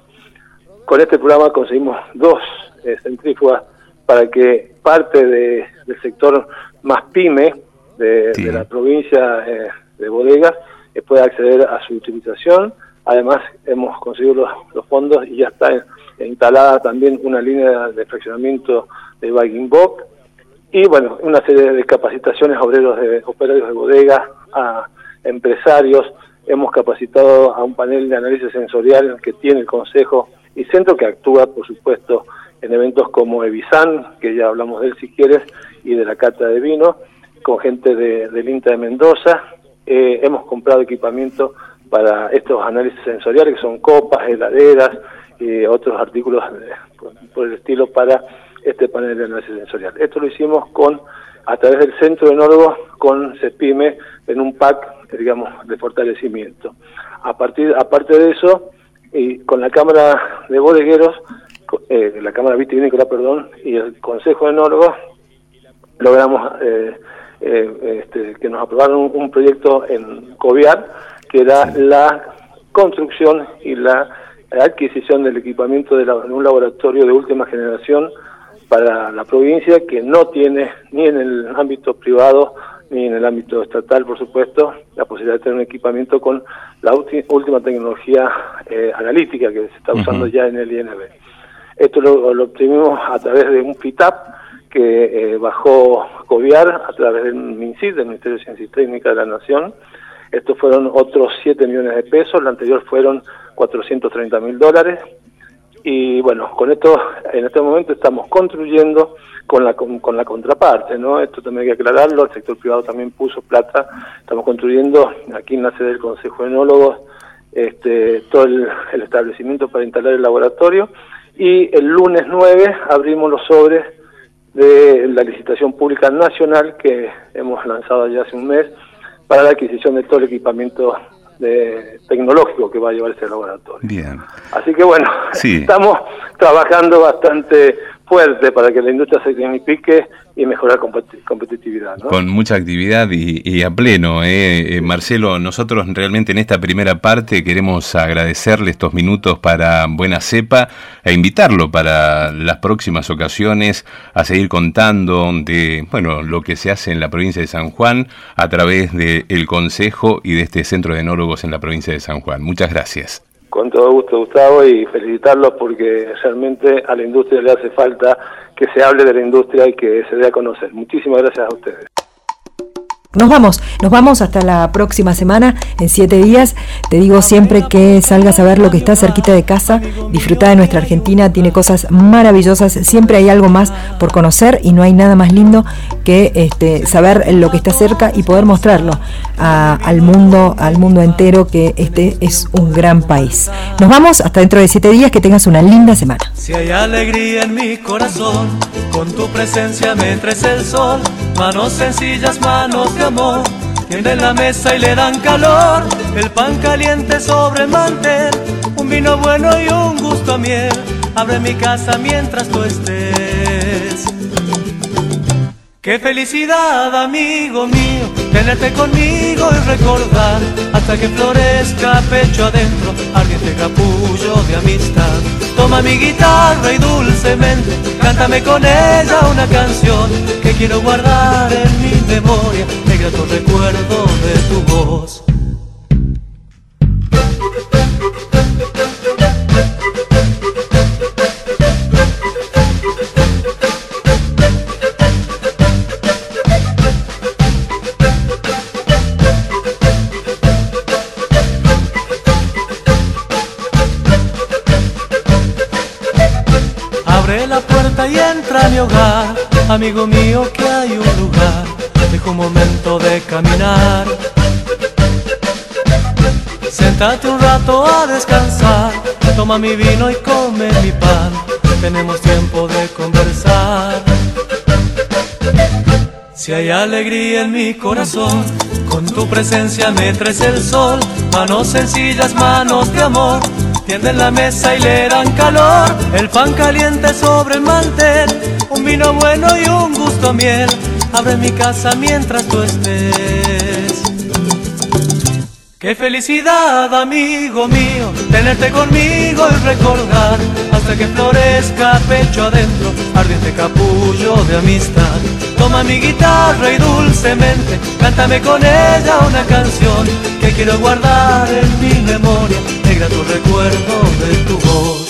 Con este programa conseguimos dos eh, centrífugas para que parte del sector más pyme de, la provincia de, eh, de bodegas pueda acceder a su utilización. Además, hemos conseguido los, fondos y ya está instalada también una línea de fraccionamiento de Viking Bock. y bueno, una serie de capacitaciones a obreros de operarios de bodega, a empresarios, hemos capacitado a un panel de análisis sensorial que tiene el Consejo y Centro que actúa, por supuesto, en eventos como Evisan, que ya hablamos de él si quieres, y de la Cata de Vino, con gente de, del INTA de Mendoza. Eh, hemos comprado equipamiento para estos análisis sensoriales, que son copas, heladeras y otros artículos por, el estilo para este panel de análisis sensorial. Esto lo hicimos con a través del Centro de Enólogos con CEPIME en un pack, digamos, de fortalecimiento. A partir, aparte de eso, y con la Cámara de Bodegueros, eh, la Cámara Vitivinícola, perdón, y el Consejo de Enólogos, logramos eh, eh, este, que nos aprobaron un, proyecto en Coviar, que era la construcción y la adquisición del equipamiento de, un laboratorio de última generación para la provincia que no tiene ni en el ámbito privado ni en el ámbito estatal, por supuesto, la posibilidad de tener un equipamiento con la última tecnología eh, analítica que se está usando ya en el INB. Esto lo, obtuvimos a través de un FITAP que eh, bajó COVIAR a través del MINCID, del Ministerio de Ciencia y Técnica de la Nación. Estos fueron otros 7 millones de pesos, la anterior fueron 430 mil dólares. Y bueno, con esto en este momento estamos construyendo con la, con, la contraparte, ¿no? Esto también hay que aclararlo, el sector privado también puso plata, estamos construyendo aquí en la sede del Consejo de Enólogos este, todo el, establecimiento para instalar el laboratorio y el lunes 9 abrimos los sobres de la licitación pública nacional que hemos lanzado ya hace un mes para la adquisición de todo el equipamiento de, tecnológico que va a llevar este laboratorio. Bien. Así que bueno, estamos trabajando bastante fuerte para que la industria se dignifique y mejorar competitividad. Con mucha actividad y, a pleno. ¿eh? ¿eh? Marcelo, nosotros realmente en esta primera parte queremos agradecerle estos minutos para Buena Cepa e invitarlo para las próximas ocasiones a seguir contando de bueno lo que se hace en la provincia de San Juan a través del Consejo y de este Centro de Enólogos en la provincia de San Juan. Muchas gracias. Con todo gusto, Gustavo, y felicitarlos porque realmente a la industria le hace falta que se hable de la industria y que se dé a conocer. Muchísimas gracias a ustedes. Nos vamos, nos vamos hasta la próxima semana, en siete días. Te digo siempre que salgas a ver lo que está cerquita de casa, disfruta de nuestra Argentina, tiene cosas maravillosas, siempre hay algo más por conocer y no hay nada más lindo que este, saber lo que está cerca y poder mostrarlo al mundo, al mundo entero que este es un gran país. Nos vamos hasta dentro de siete días, que tengas una linda semana. Si hay alegría en mi corazón, con tu presencia me el sol, manos sencillas, manos amor, tienden la mesa y le dan calor, el pan caliente sobre el mantel, un vino bueno y un gusto a miel, abre mi casa mientras tú estés. Qué felicidad, amigo mío, tenerte conmigo y recordar hasta que florezca pecho adentro, ardiente capullo de amistad. Toma mi guitarra y dulcemente, cántame con ella una canción que quiero guardar en mi memoria, el grato recuerdo de tu voz. Hogar, amigo mío, que hay un lugar, dejo un momento de caminar. Sentate un rato a descansar, toma mi vino y come mi pan, tenemos tiempo de conversar. Si hay alegría en mi corazón, con tu presencia me traes el sol, manos sencillas, manos de amor tienden la mesa y le dan calor, el pan caliente sobre el mantel, un vino bueno y un gusto a miel, abre mi casa mientras tú estés. Qué felicidad, amigo mío, tenerte conmigo y recordar hasta que florezca pecho adentro, ardiente capullo de amistad. Toma mi guitarra y dulcemente, cántame con ella una canción que quiero guardar en mi memoria, negra tu recuerdo de tu voz.